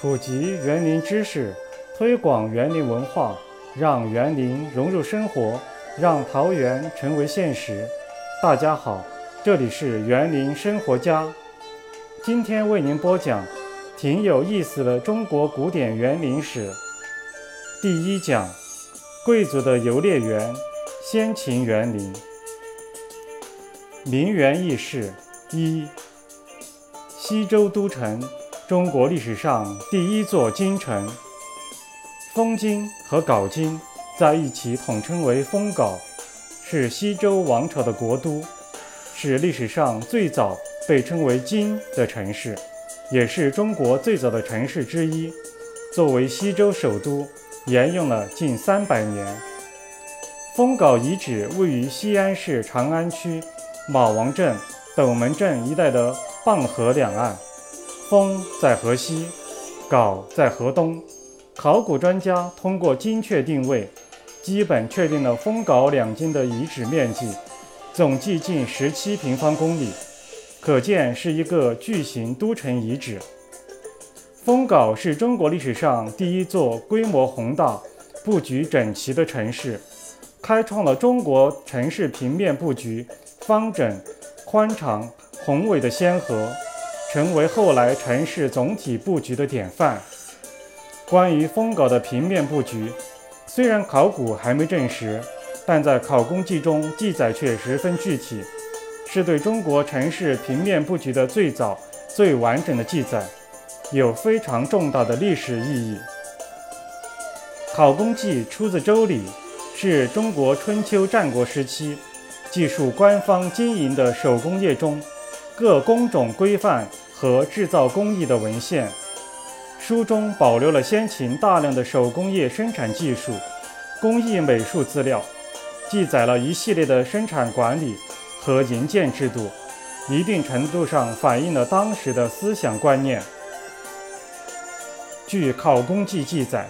普及园林知识，推广园林文化，让园林融入生活，让桃园成为现实。大家好，这里是园林生活家，今天为您播讲挺有意思的中国古典园林史。第一讲：贵族的游猎园——先秦园林。名园轶事一：西周都城。中国历史上第一座京城，封京和镐京在一起统称为封镐，是西周王朝的国都，是历史上最早被称为京的城市，也是中国最早的城市之一。作为西周首都，沿用了近三百年。封镐遗址位于西安市长安区马王镇、斗门镇一带的灞河两岸。封在河西，镐在河东。考古专家通过精确定位，基本确定了封镐两京的遗址面积，总计近十七平方公里，可见是一个巨型都城遗址。封镐是中国历史上第一座规模宏大、布局整齐的城市，开创了中国城市平面布局方整、宽敞、宏伟的先河。成为后来城市总体布局的典范。关于封镐的平面布局，虽然考古还没证实，但在考工记中记载却十分具体，是对中国城市平面布局的最早、最完整的记载，有非常重大的历史意义。考工记出自《周礼》，是中国春秋战国时期记述官方经营的手工业中。各工种规范和制造工艺的文献，书中保留了先秦大量的手工业生产技术、工艺美术资料，记载了一系列的生产管理和营建制度，一定程度上反映了当时的思想观念。据《考工记》记载，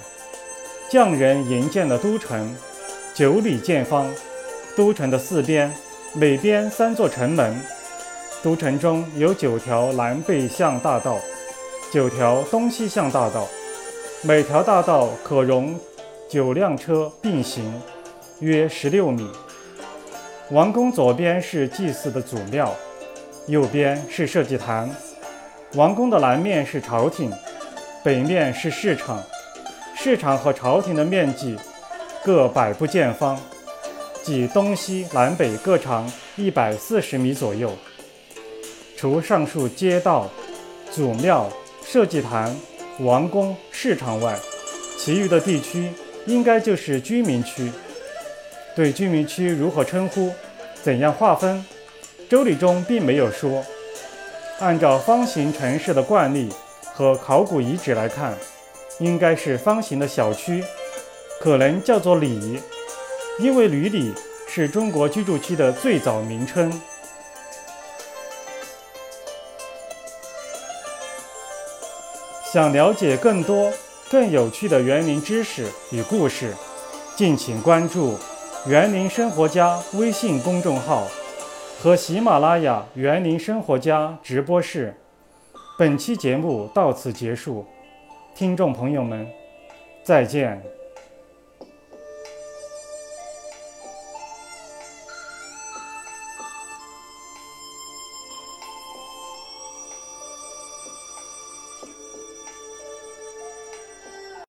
匠人营建的都城，九里见方，都城的四边每边三座城门。都城中有九条南北向大道，九条东西向大道，每条大道可容九辆车并行，约十六米。王宫左边是祭祀的祖庙，右边是社稷坛。王宫的南面是朝廷，北面是市场。市场和朝廷的面积各百步见方，即东西南北各长一百四十米左右。除上述街道、祖庙、社稷坛、王宫、市场外，其余的地区应该就是居民区。对居民区如何称呼、怎样划分，《周礼》中并没有说。按照方形城市的惯例和考古遗址来看，应该是方形的小区，可能叫做里，因为闾里是中国居住区的最早名称。想了解更多更有趣的园林知识与故事，敬请关注“园林生活家”微信公众号和喜马拉雅“园林生活家”直播室。本期节目到此结束，听众朋友们，再见。